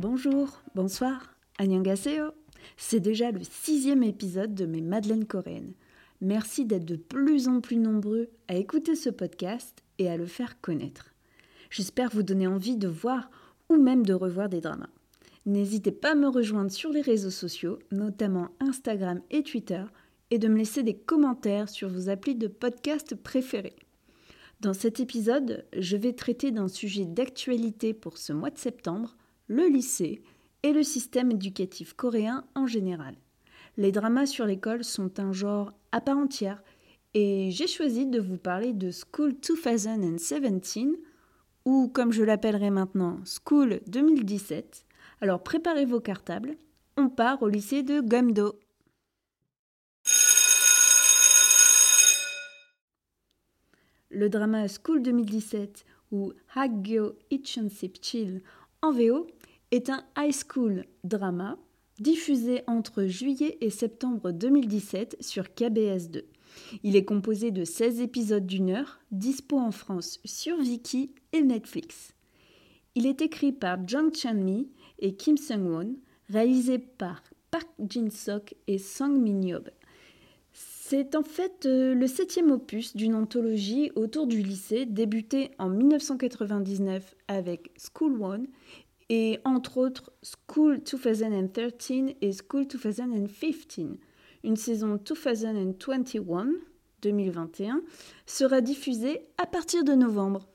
Bonjour, bonsoir, annyeonghaseyo. C'est déjà le sixième épisode de mes Madeleines coréennes. Merci d'être de plus en plus nombreux à écouter ce podcast et à le faire connaître. J'espère vous donner envie de voir ou même de revoir des dramas. N'hésitez pas à me rejoindre sur les réseaux sociaux, notamment Instagram et Twitter, et de me laisser des commentaires sur vos applis de podcast préférés. Dans cet épisode, je vais traiter d'un sujet d'actualité pour ce mois de septembre, le lycée et le système éducatif coréen en général. Les dramas sur l'école sont un genre à part entière et j'ai choisi de vous parler de School 2017 ou comme je l'appellerai maintenant School 2017. Alors préparez vos cartables, on part au lycée de Gumdo. Le drama School 2017 ou Hagyo Chill en VO est un high school drama diffusé entre juillet et septembre 2017 sur KBS2. Il est composé de 16 épisodes d'une heure, dispo en France sur Viki et Netflix. Il est écrit par Jung Chan-mi et Kim Seung-won, réalisé par Park Jin-sok et Song Min-yob. C'est en fait euh, le septième opus d'une anthologie autour du lycée débutée en 1999 avec School One et entre autres School 2013 et School 2015. Une saison 2021 2021 sera diffusée à partir de novembre.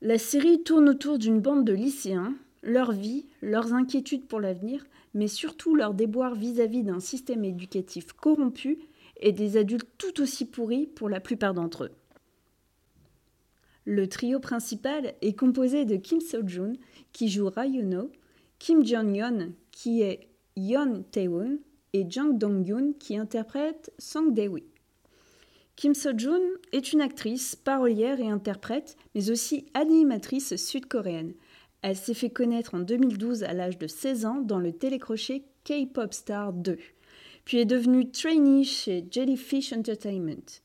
La série tourne autour d'une bande de lycéens, leur vie, leurs inquiétudes pour l'avenir, mais surtout leurs déboires vis-à-vis d'un système éducatif corrompu et des adultes tout aussi pourris pour la plupart d'entre eux. Le trio principal est composé de Kim So-jun, qui joue Rayuno, Kim Jong-yeon, qui est Yeon Tae-woon, et Jang Dong-yoon, qui interprète Song Dae-wi. Kim So-jun est une actrice, parolière et interprète, mais aussi animatrice sud-coréenne. Elle s'est fait connaître en 2012 à l'âge de 16 ans dans le télécrochet K-Pop Star 2, puis est devenue trainee chez Jellyfish Entertainment.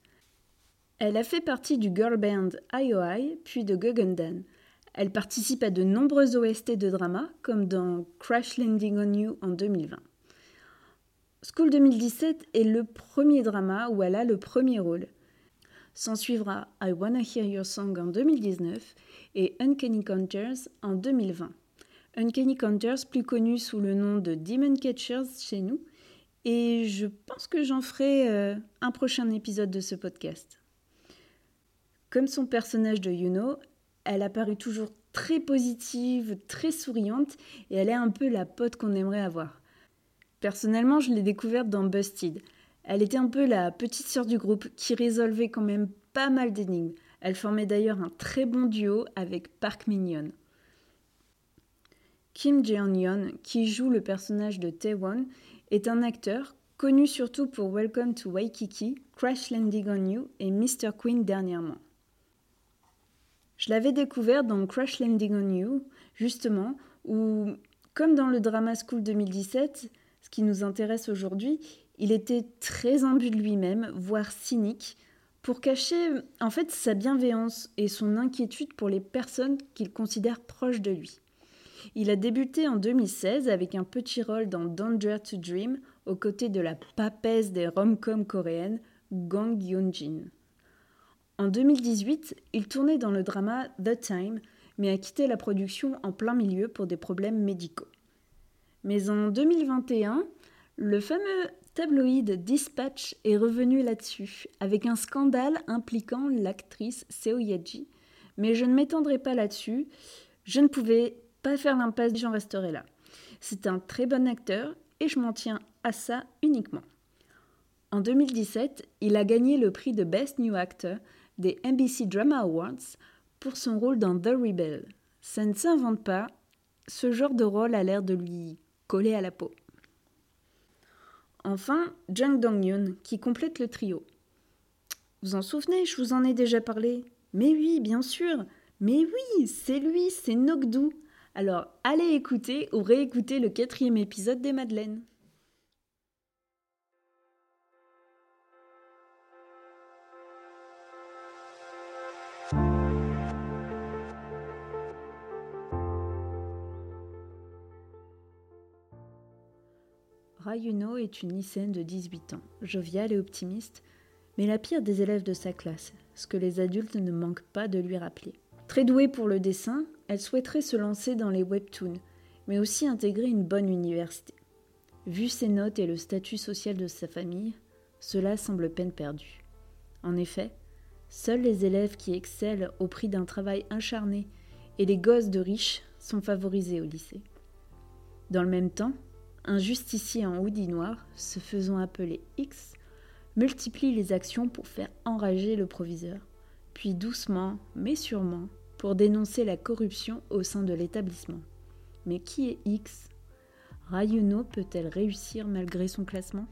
Elle a fait partie du girl band IOI, puis de Guggendan. Elle participe à de nombreux OST de drama, comme dans Crash Landing on You en 2020. School 2017 est le premier drama où elle a le premier rôle. S'en suivra I Wanna Hear Your Song en 2019 et Uncanny Counters en 2020. Uncanny Counters, plus connu sous le nom de Demon Catchers chez nous, et je pense que j'en ferai euh, un prochain épisode de ce podcast. Comme son personnage de Yuno, elle apparaît toujours très positive, très souriante et elle est un peu la pote qu'on aimerait avoir. Personnellement, je l'ai découverte dans Busted. Elle était un peu la petite sœur du groupe qui résolvait quand même pas mal d'énigmes. Elle formait d'ailleurs un très bon duo avec Park Min-yeon. Kim Jeon-yeon, qui joue le personnage de Taewon, est un acteur connu surtout pour Welcome to Waikiki, Crash Landing on You et Mr. Queen dernièrement. Je l'avais découvert dans Crash Landing on You, justement, où, comme dans le Drama School 2017, ce qui nous intéresse aujourd'hui, il était très imbu de lui-même, voire cynique, pour cacher en fait sa bienveillance et son inquiétude pour les personnes qu'il considère proches de lui. Il a débuté en 2016 avec un petit rôle dans Danger to Dream aux côtés de la papesse des rom-coms coréennes Gong Yoon-jin. En 2018, il tournait dans le drama The Time, mais a quitté la production en plein milieu pour des problèmes médicaux. Mais en 2021, le fameux tabloïd Dispatch est revenu là-dessus, avec un scandale impliquant l'actrice Seo Yaji. Mais je ne m'étendrai pas là-dessus, je ne pouvais pas faire l'impasse, j'en resterai là. C'est un très bon acteur et je m'en tiens à ça uniquement. En 2017, il a gagné le prix de Best New Actor des NBC Drama Awards pour son rôle dans The Rebel. Ça ne s'invente pas, ce genre de rôle a l'air de lui coller à la peau. Enfin, Jung Dong-yoon, qui complète le trio. Vous en souvenez, je vous en ai déjà parlé. Mais oui, bien sûr. Mais oui, c'est lui, c'est Nokdu. Alors, allez écouter ou réécouter le quatrième épisode des Madeleines. Rayuno est une lycéenne de 18 ans, joviale et optimiste, mais la pire des élèves de sa classe, ce que les adultes ne manquent pas de lui rappeler. Très douée pour le dessin, elle souhaiterait se lancer dans les webtoons, mais aussi intégrer une bonne université. Vu ses notes et le statut social de sa famille, cela semble peine perdue. En effet, seuls les élèves qui excellent au prix d'un travail acharné et les gosses de riches sont favorisés au lycée. Dans le même temps, un justicier en hoodie noir, se faisant appeler X, multiplie les actions pour faire enrager le proviseur, puis doucement, mais sûrement, pour dénoncer la corruption au sein de l'établissement. Mais qui est X? Rayuno peut-elle réussir malgré son classement?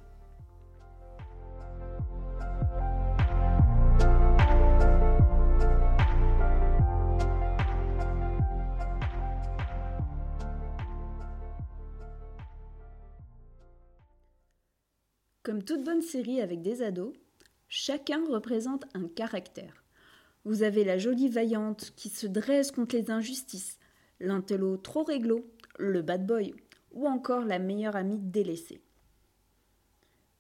Comme toute bonne série avec des ados, chacun représente un caractère. Vous avez la jolie vaillante qui se dresse contre les injustices, l'intello trop réglo, le bad boy, ou encore la meilleure amie délaissée.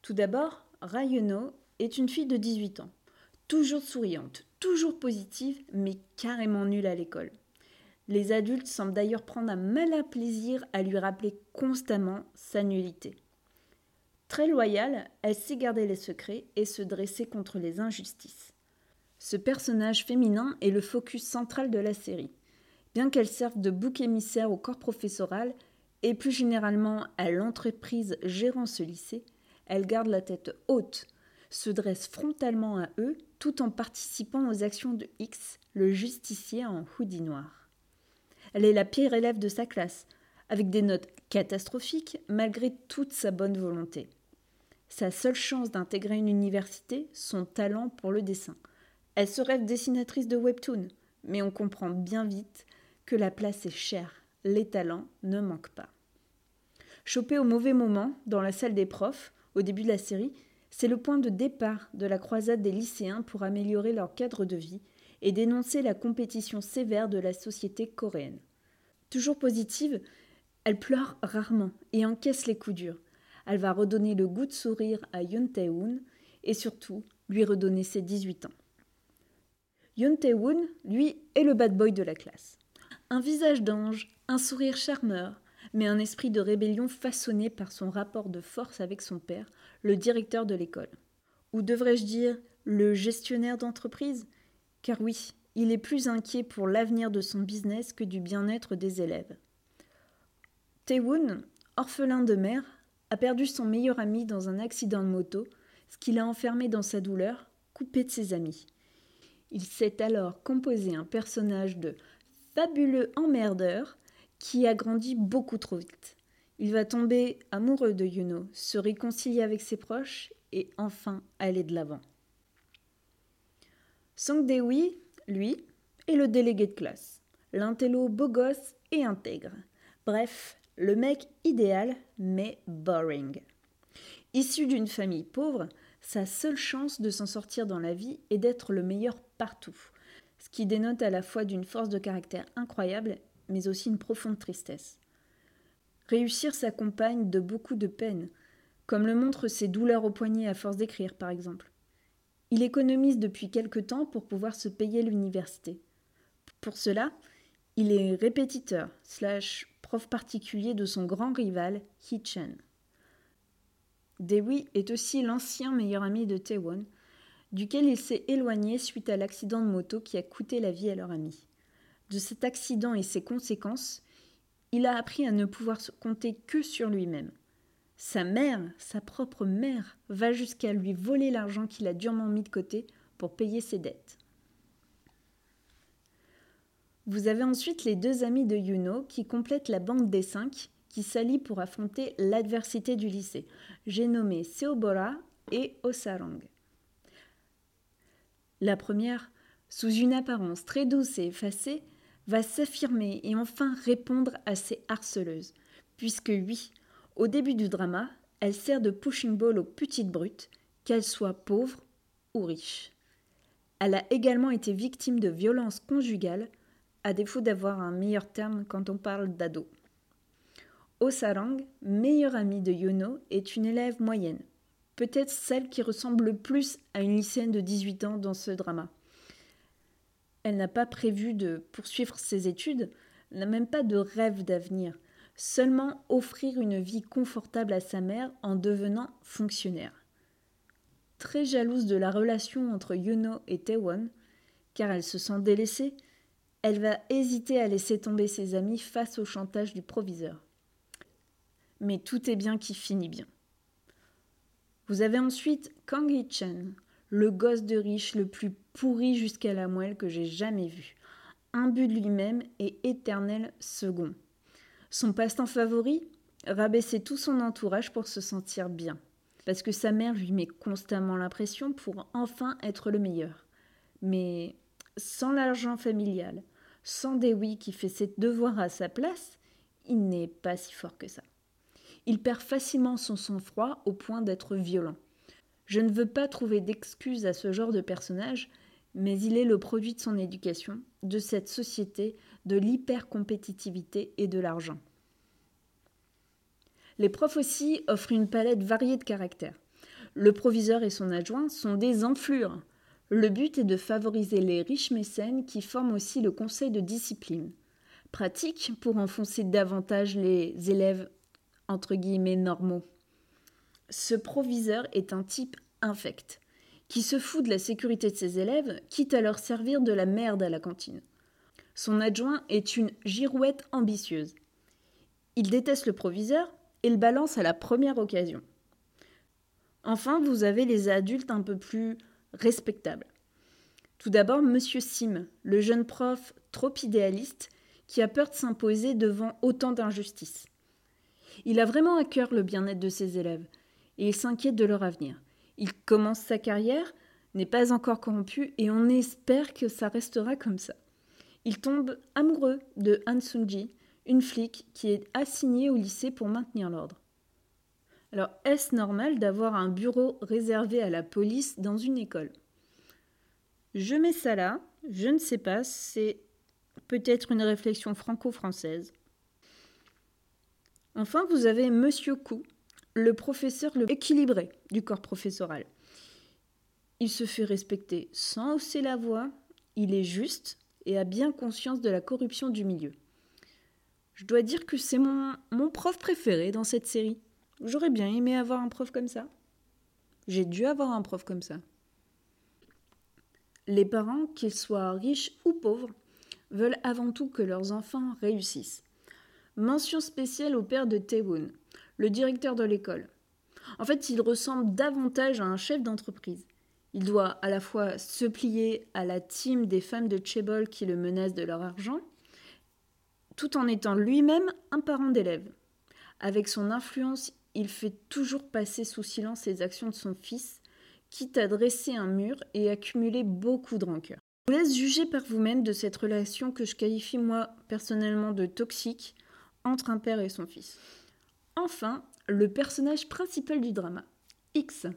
Tout d'abord, Rayuno est une fille de 18 ans, toujours souriante, toujours positive, mais carrément nulle à l'école. Les adultes semblent d'ailleurs prendre un malin plaisir à lui rappeler constamment sa nullité. Très loyale, elle sait garder les secrets et se dresser contre les injustices. Ce personnage féminin est le focus central de la série. Bien qu'elle serve de bouc émissaire au corps professoral et plus généralement à l'entreprise gérant ce lycée, elle garde la tête haute, se dresse frontalement à eux tout en participant aux actions de X, le justicier en hoodie noir. Elle est la pire élève de sa classe, avec des notes catastrophique malgré toute sa bonne volonté. Sa seule chance d'intégrer une université, son talent pour le dessin. Elle se rêve dessinatrice de webtoon, mais on comprend bien vite que la place est chère, les talents ne manquent pas. Chopée au mauvais moment, dans la salle des profs, au début de la série, c'est le point de départ de la croisade des lycéens pour améliorer leur cadre de vie et dénoncer la compétition sévère de la société coréenne. Toujours positive, elle pleure rarement et encaisse les coups durs. Elle va redonner le goût de sourire à Yoon Tae-woon et surtout lui redonner ses 18 ans. Yoon Tae-woon, lui, est le bad boy de la classe. Un visage d'ange, un sourire charmeur, mais un esprit de rébellion façonné par son rapport de force avec son père, le directeur de l'école. Ou devrais-je dire le gestionnaire d'entreprise? Car oui, il est plus inquiet pour l'avenir de son business que du bien-être des élèves. Taewoon, orphelin de mère, a perdu son meilleur ami dans un accident de moto, ce qui l'a enfermé dans sa douleur, coupé de ses amis. Il s'est alors composé un personnage de fabuleux emmerdeur qui a grandi beaucoup trop vite. Il va tomber amoureux de Yuno, se réconcilier avec ses proches et enfin aller de l'avant. Song Dewi, lui, est le délégué de classe, l'intello beau gosse et intègre. Bref, le mec idéal, mais boring. Issu d'une famille pauvre, sa seule chance de s'en sortir dans la vie est d'être le meilleur partout, ce qui dénote à la fois d'une force de caractère incroyable, mais aussi une profonde tristesse. Réussir s'accompagne de beaucoup de peine, comme le montrent ses douleurs au poignet à force d'écrire, par exemple. Il économise depuis quelque temps pour pouvoir se payer l'université. Pour cela, il est répétiteur, slash prof particulier de son grand rival, Hee-chen. Dewi est aussi l'ancien meilleur ami de Taewon, duquel il s'est éloigné suite à l'accident de moto qui a coûté la vie à leur ami. De cet accident et ses conséquences, il a appris à ne pouvoir compter que sur lui-même. Sa mère, sa propre mère, va jusqu'à lui voler l'argent qu'il a durement mis de côté pour payer ses dettes. Vous avez ensuite les deux amis de Yuno qui complètent la bande des cinq qui s'allient pour affronter l'adversité du lycée. J'ai nommé Seobora et Osarang. La première, sous une apparence très douce et effacée, va s'affirmer et enfin répondre à ses harceleuses. Puisque oui, au début du drama, elle sert de pushing ball aux petites brutes, qu'elles soient pauvres ou riches. Elle a également été victime de violences conjugales, à défaut d'avoir un meilleur terme quand on parle d'ado. Osarang, meilleure amie de Yono, est une élève moyenne, peut-être celle qui ressemble le plus à une lycéenne de 18 ans dans ce drama. Elle n'a pas prévu de poursuivre ses études, n'a même pas de rêve d'avenir, seulement offrir une vie confortable à sa mère en devenant fonctionnaire. Très jalouse de la relation entre Yono et Taewon, car elle se sent délaissée, elle va hésiter à laisser tomber ses amis face au chantage du proviseur. Mais tout est bien qui finit bien. Vous avez ensuite Kang Hee-chen, le gosse de riche le plus pourri jusqu'à la moelle que j'ai jamais vu. But de lui-même et éternel second. Son passe-temps favori? Rabaisser tout son entourage pour se sentir bien. Parce que sa mère lui met constamment l'impression pour enfin être le meilleur. Mais sans l'argent familial, sans Dewi qui fait ses devoirs à sa place, il n'est pas si fort que ça. Il perd facilement son sang-froid au point d'être violent. Je ne veux pas trouver d'excuses à ce genre de personnage, mais il est le produit de son éducation, de cette société, de l'hyper-compétitivité et de l'argent. Les profs aussi offrent une palette variée de caractères. Le proviseur et son adjoint sont des enflures. Le but est de favoriser les riches mécènes qui forment aussi le conseil de discipline. Pratique pour enfoncer davantage les élèves entre guillemets normaux. Ce proviseur est un type infect, qui se fout de la sécurité de ses élèves, quitte à leur servir de la merde à la cantine. Son adjoint est une girouette ambitieuse. Il déteste le proviseur et le balance à la première occasion. Enfin, vous avez les adultes un peu plus respectables. Tout d'abord, Monsieur Sim, le jeune prof trop idéaliste qui a peur de s'imposer devant autant d'injustices. Il a vraiment à cœur le bien-être de ses élèves et il s'inquiète de leur avenir. Il commence sa carrière, n'est pas encore corrompu et on espère que ça restera comme ça. Il tombe amoureux de Han Sunji, une flic qui est assignée au lycée pour maintenir l'ordre. Alors, est-ce normal d'avoir un bureau réservé à la police dans une école? Je mets ça là, je ne sais pas, c'est peut-être une réflexion franco-française. Enfin, vous avez Monsieur Kou, le professeur le équilibré du corps professoral. Il se fait respecter sans hausser la voix, il est juste et a bien conscience de la corruption du milieu. Je dois dire que c'est mon, mon prof préféré dans cette série. J'aurais bien aimé avoir un prof comme ça. J'ai dû avoir un prof comme ça. Les parents, qu'ils soient riches ou pauvres, veulent avant tout que leurs enfants réussissent. Mention spéciale au père de Taewon, le directeur de l'école. En fait, il ressemble davantage à un chef d'entreprise. Il doit à la fois se plier à la team des femmes de Chebol qui le menacent de leur argent, tout en étant lui-même un parent d'élève. Avec son influence, il fait toujours passer sous silence les actions de son fils, quitte à dresser un mur et accumuler beaucoup de rancœur. Je vous laisse juger par vous-même de cette relation que je qualifie moi personnellement de toxique entre un père et son fils. Enfin, le personnage principal du drama, X,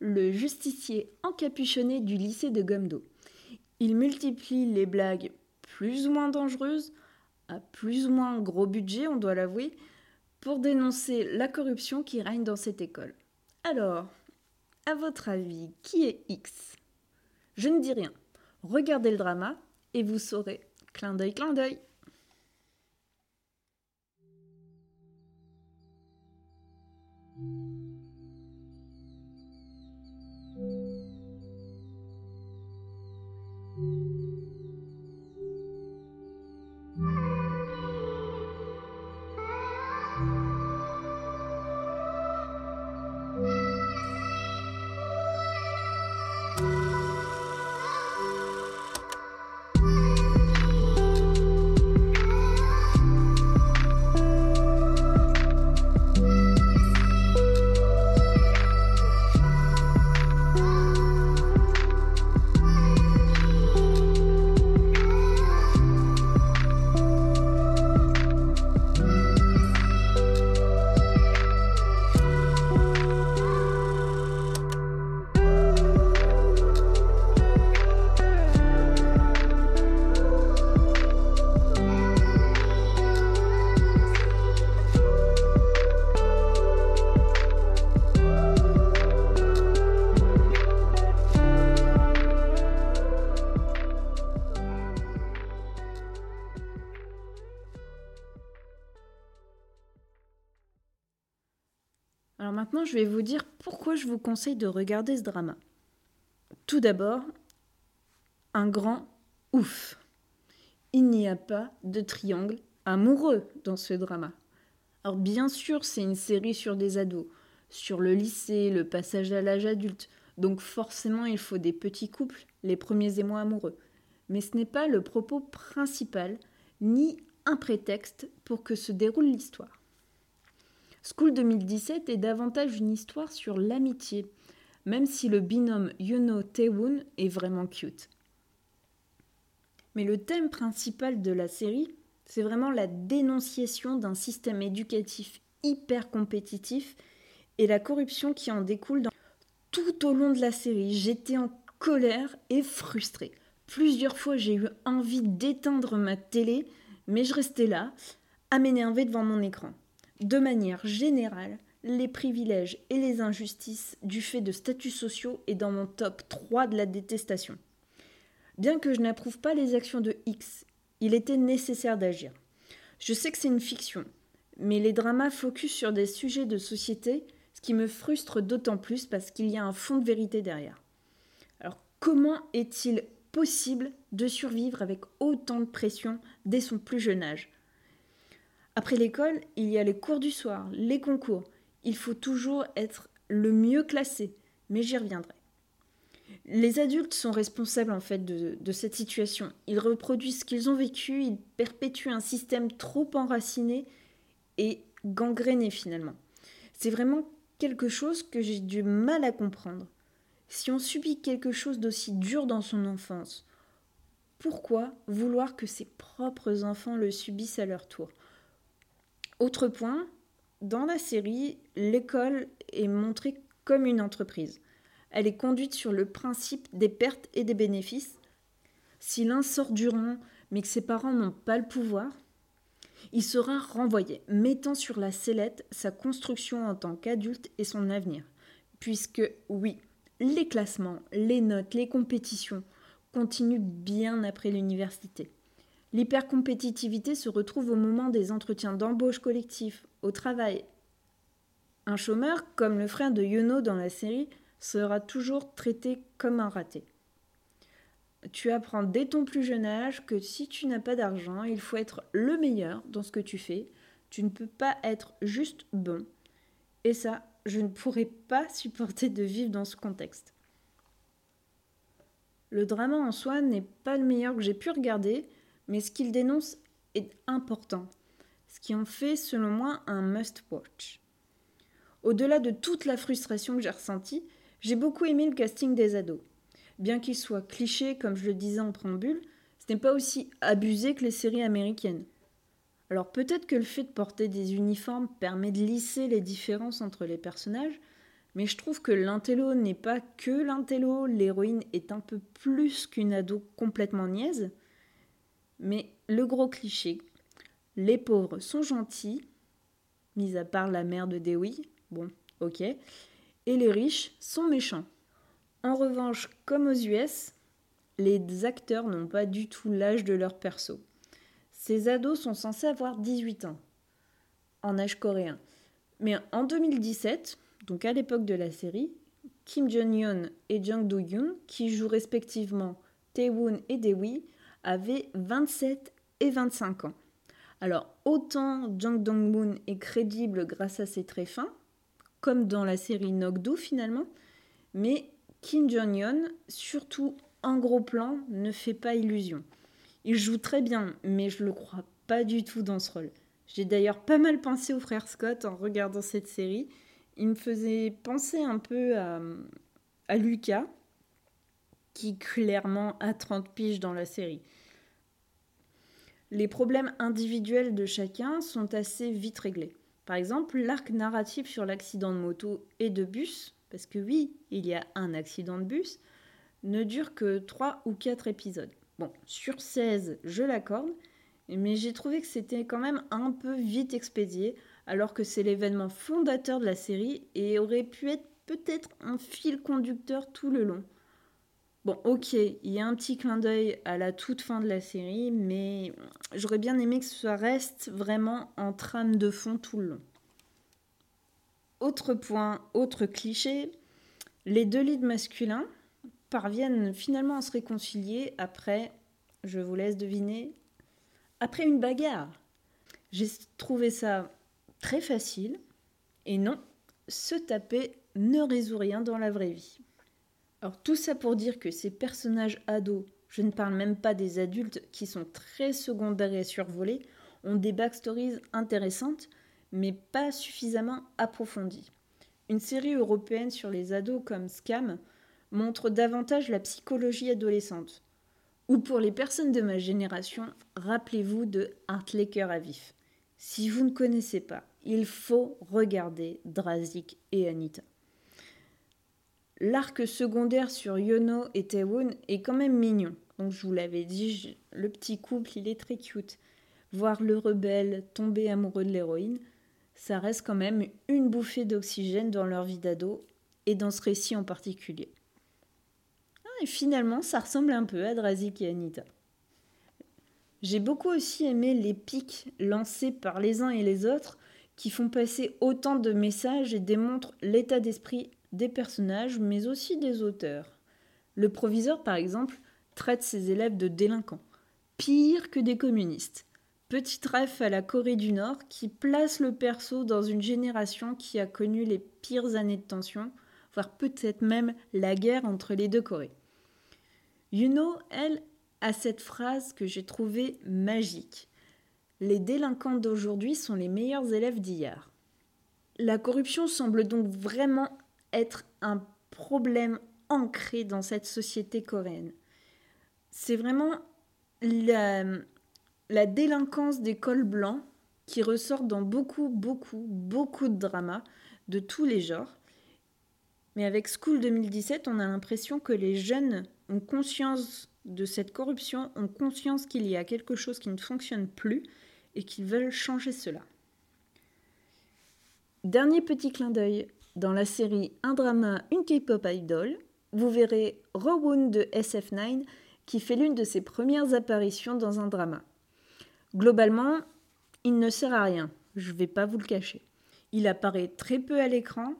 le justicier encapuchonné du lycée de Gomdo. Il multiplie les blagues plus ou moins dangereuses, à plus ou moins gros budget, on doit l'avouer, dénoncer la corruption qui règne dans cette école. Alors, à votre avis, qui est X? Je ne dis rien. Regardez le drama et vous saurez. Clin d'œil, clin d'œil. Vous dire pourquoi je vous conseille de regarder ce drama. Tout d'abord, un grand ouf. Il n'y a pas de triangle amoureux dans ce drama. Alors bien sûr, c'est une série sur des ados, sur le lycée, le passage à l'âge adulte, donc forcément il faut des petits couples, les premiers émois amoureux. Mais ce n'est pas le propos principal, ni un prétexte pour que se déroule l'histoire. School 2017 est davantage une histoire sur l'amitié, même si le binôme Yuno Taewoon est vraiment cute. Mais le thème principal de la série, c'est vraiment la dénonciation d'un système éducatif hyper compétitif et la corruption qui en découle tout au long de la série. J'étais en colère et frustrée. Plusieurs fois, j'ai eu envie d'éteindre ma télé, mais je restais là, à m'énerver devant mon écran. De manière générale, les privilèges et les injustices du fait de statuts sociaux est dans mon top 3 de la détestation. Bien que je n'approuve pas les actions de X, il était nécessaire d'agir. Je sais que c'est une fiction, mais les dramas focus sur des sujets de société, ce qui me frustre d'autant plus parce qu'il y a un fond de vérité derrière. Alors comment est-il possible de survivre avec autant de pression dès son plus jeune âge? Après l'école, il y a les cours du soir, les concours. Il faut toujours être le mieux classé, mais j'y reviendrai. Les adultes sont responsables en fait de, cette situation. Ils reproduisent ce qu'ils ont vécu, ils perpétuent un système trop enraciné et gangréné finalement. C'est vraiment quelque chose que j'ai du mal à comprendre. Si on subit quelque chose d'aussi dur dans son enfance, pourquoi vouloir que ses propres enfants le subissent à leur tour? Autre point, dans la série, l'école est montrée comme une entreprise. Elle est conduite sur le principe des pertes et des bénéfices. Si l'un sort du rang, mais que ses parents n'ont pas le pouvoir, il sera renvoyé, mettant sur la sellette sa construction en tant qu'adulte et son avenir. Puisque, oui, les classements, les notes, les compétitions continuent bien après l'université. L'hypercompétitivité se retrouve au moment des entretiens d'embauche collectif, au travail. Un chômeur, comme le frère de Yono dans la série, sera toujours traité comme un raté. Tu apprends dès ton plus jeune âge que si tu n'as pas d'argent, il faut être le meilleur dans ce que tu fais. Tu ne peux pas être juste bon. Et ça, je ne pourrais pas supporter de vivre dans ce contexte. Le drama en soi n'est pas le meilleur que j'ai pu regarder, mais ce qu'il dénonce est important, ce qui en fait selon moi un must-watch. Au-delà de toute la frustration que j'ai ressentie, j'ai beaucoup aimé le casting des ados. Bien qu'il soit cliché, comme je le disais en préambule, ce n'est pas aussi abusé que les séries américaines. Alors peut-être que le fait de porter des uniformes permet de lisser les différences entre les personnages, mais je trouve que l'intello n'est pas que l'intello, l'héroïne est un peu plus qu'une ado complètement niaise. Mais le gros cliché, les pauvres sont gentils, mis à part la mère de Dewey, bon, ok, et les riches sont méchants. En revanche, comme aux US, les acteurs n'ont pas du tout l'âge de leur perso. Ces ados sont censés avoir 18 ans, en âge coréen. Mais en 2017, donc à l'époque de la série, Kim Jong-un et Jang Do-yoon, qui jouent respectivement Tae-woon et Dae-wi, avaient 27 et 25 ans. Alors autant Jang Dong-moon est crédible grâce à ses traits fins, comme dans la série Nogdo finalement. Mais Kim Jong-un, surtout en gros plan, ne fait pas illusion. Il joue très bien, mais je le crois pas du tout dans ce rôle. J'ai d'ailleurs pas mal pensé au frère Scott en regardant cette série. Il me faisait penser un peu à, à Lucas, qui clairement a 30 piges dans la série. Les problèmes individuels de chacun sont assez vite réglés. Par exemple, l'arc narratif sur l'accident de moto et de bus, parce que oui, il y a un accident de bus, ne dure que 3 ou 4 épisodes. Bon, sur 16, je l'accorde, mais j'ai trouvé que c'était quand même un peu vite expédié, alors que c'est l'événement fondateur de la série et aurait pu être peut-être un fil conducteur tout le long. Bon, ok, il y a un petit clin d'œil à la toute fin de la série, mais j'aurais bien aimé que ça reste vraiment en trame de fond tout le long. Autre point, autre cliché, les deux leads masculins parviennent finalement à se réconcilier après, je vous laisse deviner, après une bagarre. J'ai trouvé ça très facile et non, se taper ne résout rien dans la vraie vie. Alors tout ça pour dire que ces personnages ados, je ne parle même pas des adultes qui sont très secondaires et survolés, ont des backstories intéressantes, mais pas suffisamment approfondies. Une série européenne sur les ados comme Scam montre davantage la psychologie adolescente. Ou pour les personnes de ma génération, rappelez-vous de Heartlaker à vif. Si vous ne connaissez pas, il faut regarder Drazik et Anita. L'arc secondaire sur Yono et Taewon est quand même mignon. Donc je vous l'avais dit, le petit couple, il est très cute. Voir le rebelle tomber amoureux de l'héroïne, ça reste quand même une bouffée d'oxygène dans leur vie d'ado et dans ce récit en particulier. Ah, et finalement, ça ressemble un peu à Drazik et Anita. J'ai beaucoup aussi aimé les pics lancés par les uns et les autres qui font passer autant de messages et démontrent l'état d'esprit des personnages, mais aussi des auteurs. Le proviseur, par exemple, traite ses élèves de délinquants, pire que des communistes. Petit ref à la Corée du Nord qui place le perso dans une génération qui a connu les pires années de tension, voire peut-être même la guerre entre les deux Corées. Yuno, elle, a cette phrase que j'ai trouvée magique. Les délinquants d'aujourd'hui sont les meilleurs élèves d'hier. La corruption semble donc vraiment être un problème ancré dans cette société coréenne. C'est vraiment la, la délinquance des cols blancs qui ressort dans beaucoup, beaucoup, beaucoup de dramas de tous les genres. Mais avec School 2017, on a l'impression que les jeunes ont conscience de cette corruption, ont conscience qu'il y a quelque chose qui ne fonctionne plus et qu'ils veulent changer cela. Dernier petit clin d'œil, dans la série Un drama, une K-pop idol, vous verrez Rowoon de SF9 qui fait l'une de ses premières apparitions dans un drama. Globalement, il ne sert à rien, je ne vais pas vous le cacher. Il apparaît très peu à l'écran,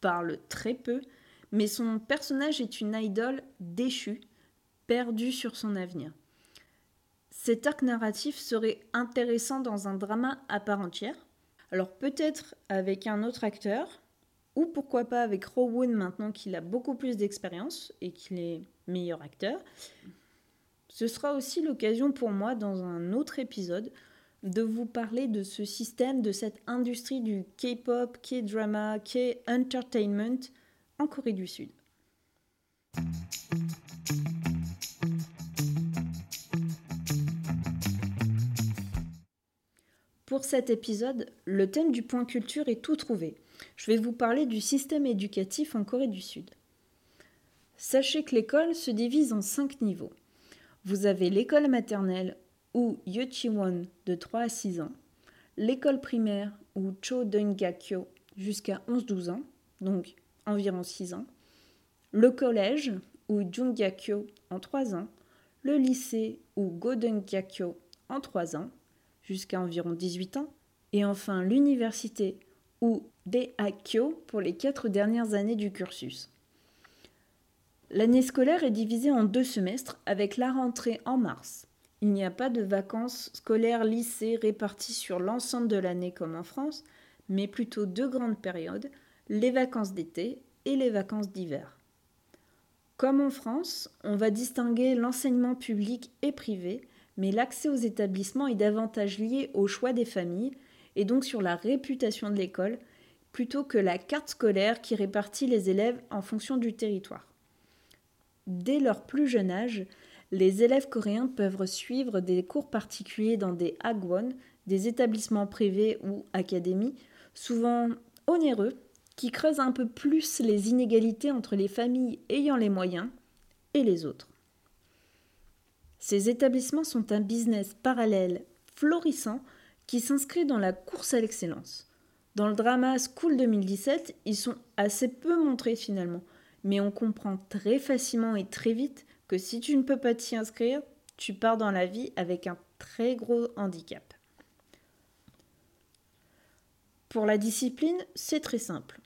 parle très peu, mais son personnage est une idole déchue, perdue sur son avenir. Cet arc narratif serait intéressant dans un drama à part entière, alors peut-être avec un autre acteur, ou pourquoi pas avec Rowoon maintenant qu'il a beaucoup plus d'expérience et qu'il est meilleur acteur. Ce sera aussi l'occasion pour moi dans un autre épisode de vous parler de ce système, de cette industrie du K-pop, K-drama, K-entertainment en Corée du Sud. Pour cet épisode, le thème du point culture est tout trouvé je vais vous parler du système éducatif en Corée du Sud. Sachez que l'école se divise en cinq niveaux. Vous avez l'école maternelle ou Yochiwon de 3 à 6 ans, l'école primaire ou Chodongakyo jusqu'à 11-12 ans, donc environ 6 ans, le collège ou Jungyakyo en 3 ans, le lycée ou Godengakyo en 3 ans, jusqu'à environ 18 ans, et enfin l'université ou DAKYO pour les quatre dernières années du cursus. L'année scolaire est divisée en deux semestres avec la rentrée en mars. Il n'y a pas de vacances scolaires lycées réparties sur l'ensemble de l'année comme en France, mais plutôt deux grandes périodes, les vacances d'été et les vacances d'hiver. Comme en France, on va distinguer l'enseignement public et privé, mais l'accès aux établissements est davantage lié au choix des familles et donc sur la réputation de l'école, plutôt que la carte scolaire qui répartit les élèves en fonction du territoire. Dès leur plus jeune âge, les élèves coréens peuvent suivre des cours particuliers dans des hagwon, des établissements privés ou académies, souvent onéreux, qui creusent un peu plus les inégalités entre les familles ayant les moyens et les autres. Ces établissements sont un business parallèle florissant qui s'inscrit dans la course à l'excellence. Dans le drama School 2017, ils sont assez peu montrés finalement, mais on comprend très facilement et très vite que si tu ne peux pas t'y inscrire, tu pars dans la vie avec un très gros handicap. Pour la discipline, c'est très simple.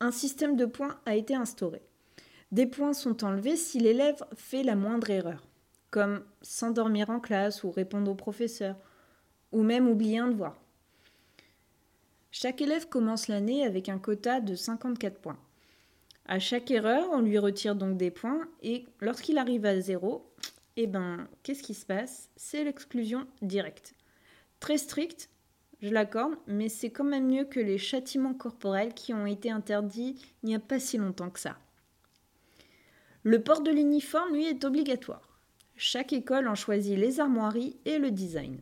Un système de points a été instauré. Des points sont enlevés si l'élève fait la moindre erreur, comme s'endormir en classe ou répondre au professeur, ou même oublier un devoir. Chaque élève commence l'année avec un quota de 54 points. À chaque erreur, on lui retire donc des points et lorsqu'il arrive à zéro, eh ben, qu'est-ce qui se passe? C'est l'exclusion directe. Très stricte, je l'accorde, mais c'est quand même mieux que les châtiments corporels qui ont été interdits il n'y a pas si longtemps que ça. Le port de l'uniforme, lui, est obligatoire. Chaque école en choisit les armoiries et le design.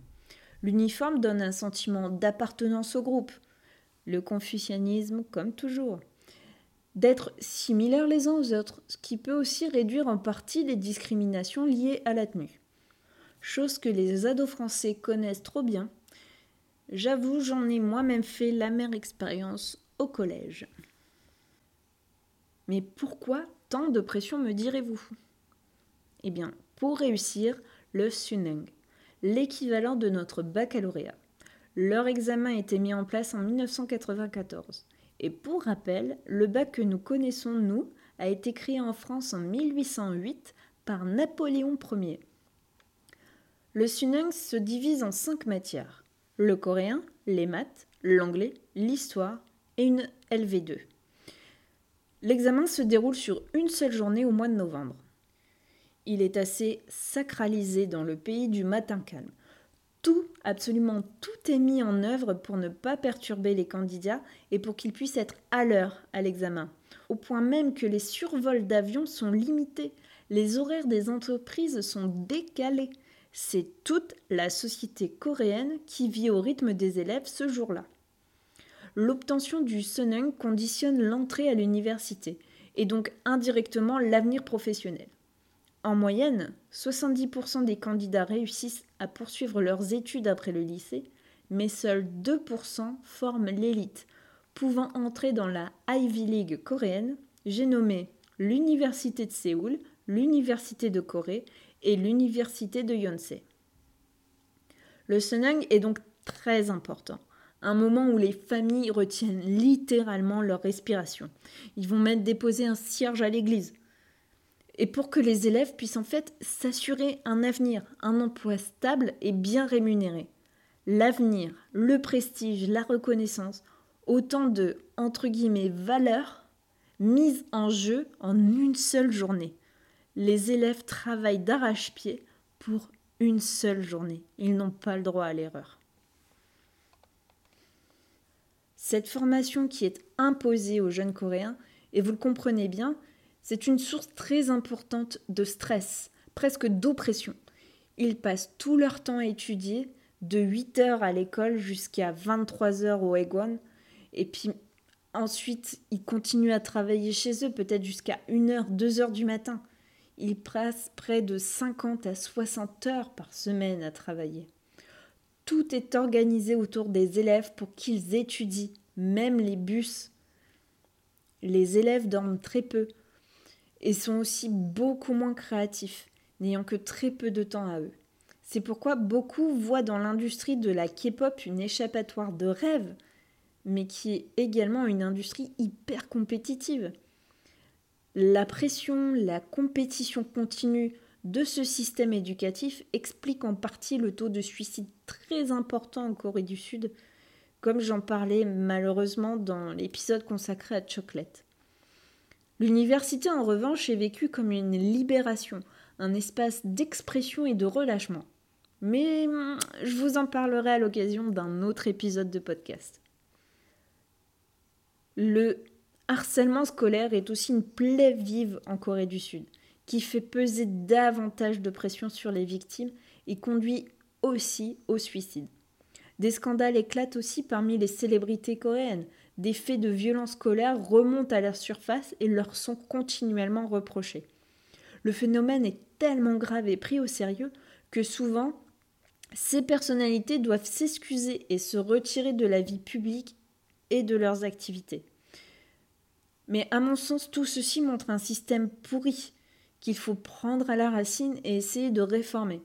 L'uniforme donne un sentiment d'appartenance au groupe. Le confucianisme, comme toujours d'être similaires les uns aux autres, ce qui peut aussi réduire en partie les discriminations liées à la tenue. Chose que les ados français connaissent trop bien. J'avoue, j'en ai moi-même fait la même expérience au collège. Mais pourquoi tant de pression me direz-vous? Eh bien, pour réussir le Suneng, l'équivalent de notre baccalauréat. Leur examen a été mis en place en 1994 et pour rappel, le bac que nous connaissons, nous, a été créé en France en 1808 par Napoléon Ier. Le Sunung se divise en cinq matières le coréen, les maths, l'anglais, l'histoire et une LV2. L'examen se déroule sur une seule journée au mois de novembre. Il est assez sacralisé dans le pays du matin calme tout, absolument tout est mis en œuvre pour ne pas perturber les candidats et pour qu'ils puissent être à l'heure à l'examen, au point même que les survols d'avions sont limités, les horaires des entreprises sont décalés. C'est toute la société coréenne qui vit au rythme des élèves ce jour-là. L'obtention du Sunung conditionne l'entrée à l'université et donc indirectement l'avenir professionnel. En moyenne, 70% des candidats réussissent à poursuivre leurs études après le lycée, mais seuls 2% forment l'élite, pouvant entrer dans la Ivy League coréenne, j'ai nommé l'Université de Séoul, l'Université de Corée et l'Université de Yonsei. Le Sunung est donc très important, un moment où les familles retiennent littéralement leur respiration. Ils vont même déposer un cierge à l'église et pour que les élèves puissent en fait s'assurer un avenir, un emploi stable et bien rémunéré. L'avenir, le prestige, la reconnaissance, autant de entre valeurs mises en jeu en une seule journée. Les élèves travaillent d'arrache-pied pour une seule journée. Ils n'ont pas le droit à l'erreur. Cette formation qui est imposée aux jeunes Coréens, et vous le comprenez bien, c'est une source très importante de stress, presque d'oppression. Ils passent tout leur temps à étudier, de 8 heures à l'école jusqu'à 23 heures au Egwon, et puis ensuite ils continuent à travailler chez eux, peut-être jusqu'à 1 heure, 2 heures du matin. Ils passent près de 50 à 60 heures par semaine à travailler. Tout est organisé autour des élèves pour qu'ils étudient, même les bus. Les élèves dorment très peu, et sont aussi beaucoup moins créatifs, n'ayant que très peu de temps à eux. C'est pourquoi beaucoup voient dans l'industrie de la K-pop une échappatoire de rêve, mais qui est également une industrie hyper compétitive. La pression, la compétition continue de ce système éducatif explique en partie le taux de suicide très important en Corée du Sud, comme j'en parlais malheureusement dans l'épisode consacré à Chocolate. L'université, en revanche, est vécue comme une libération, un espace d'expression et de relâchement. Mais hum, je vous en parlerai à l'occasion d'un autre épisode de podcast. Le harcèlement scolaire est aussi une plaie vive en Corée du Sud, qui fait peser davantage de pression sur les victimes et conduit aussi au suicide. Des scandales éclatent aussi parmi les célébrités coréennes, des faits de violence scolaire remontent à leur surface et leur sont continuellement reprochés. Le phénomène est tellement grave et pris au sérieux que souvent, ces personnalités doivent s'excuser et se retirer de la vie publique et de leurs activités. Mais à mon sens, tout ceci montre un système pourri qu'il faut prendre à la racine et essayer de réformer.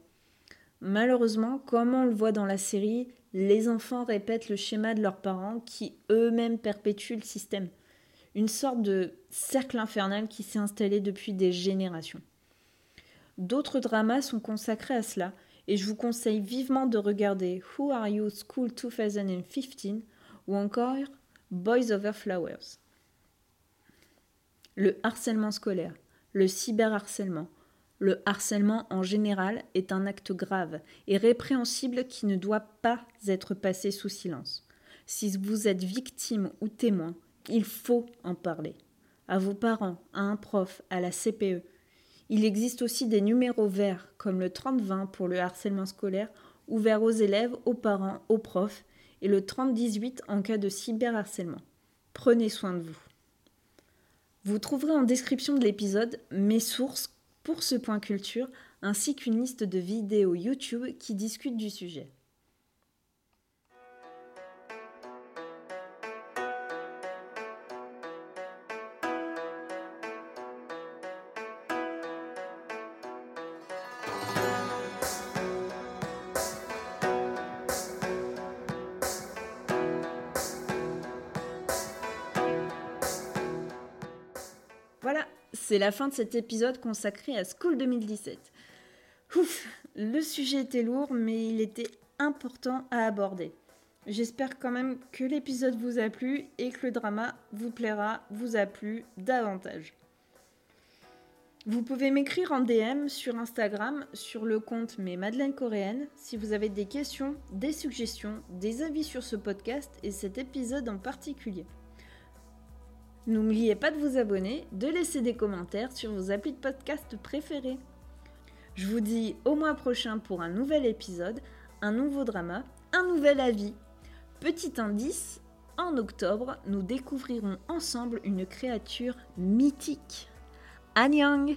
Malheureusement, comme on le voit dans la série, les enfants répètent le schéma de leurs parents qui eux-mêmes perpétuent le système. Une sorte de cercle infernal qui s'est installé depuis des générations. D'autres dramas sont consacrés à cela, et je vous conseille vivement de regarder Who Are You School 2015 ou encore Boys Over Flowers. Le harcèlement scolaire, le cyberharcèlement, le harcèlement en général est un acte grave et répréhensible qui ne doit pas être passé sous silence. Si vous êtes victime ou témoin, il faut en parler. À vos parents, à un prof, à la CPE. Il existe aussi des numéros verts comme le 3020 pour le harcèlement scolaire, ouvert aux élèves, aux parents, aux profs, et le 3018 en cas de cyberharcèlement. Prenez soin de vous. Vous trouverez en description de l'épisode mes sources pour ce point culture, ainsi qu'une liste de vidéos YouTube qui discutent du sujet. C'est la fin de cet épisode consacré à School 2017. Ouf, le sujet était lourd, mais il était important à aborder. J'espère quand même que l'épisode vous a plu et que le drama vous plaira, vous a plu davantage. Vous pouvez m'écrire en DM sur Instagram sur le compte Mes Madeleine Coréenne si vous avez des questions, des suggestions, des avis sur ce podcast et cet épisode en particulier. N'oubliez pas de vous abonner, de laisser des commentaires sur vos applis de podcast préférés. Je vous dis au mois prochain pour un nouvel épisode, un nouveau drama, un nouvel avis. Petit indice, en octobre, nous découvrirons ensemble une créature mythique. Anyang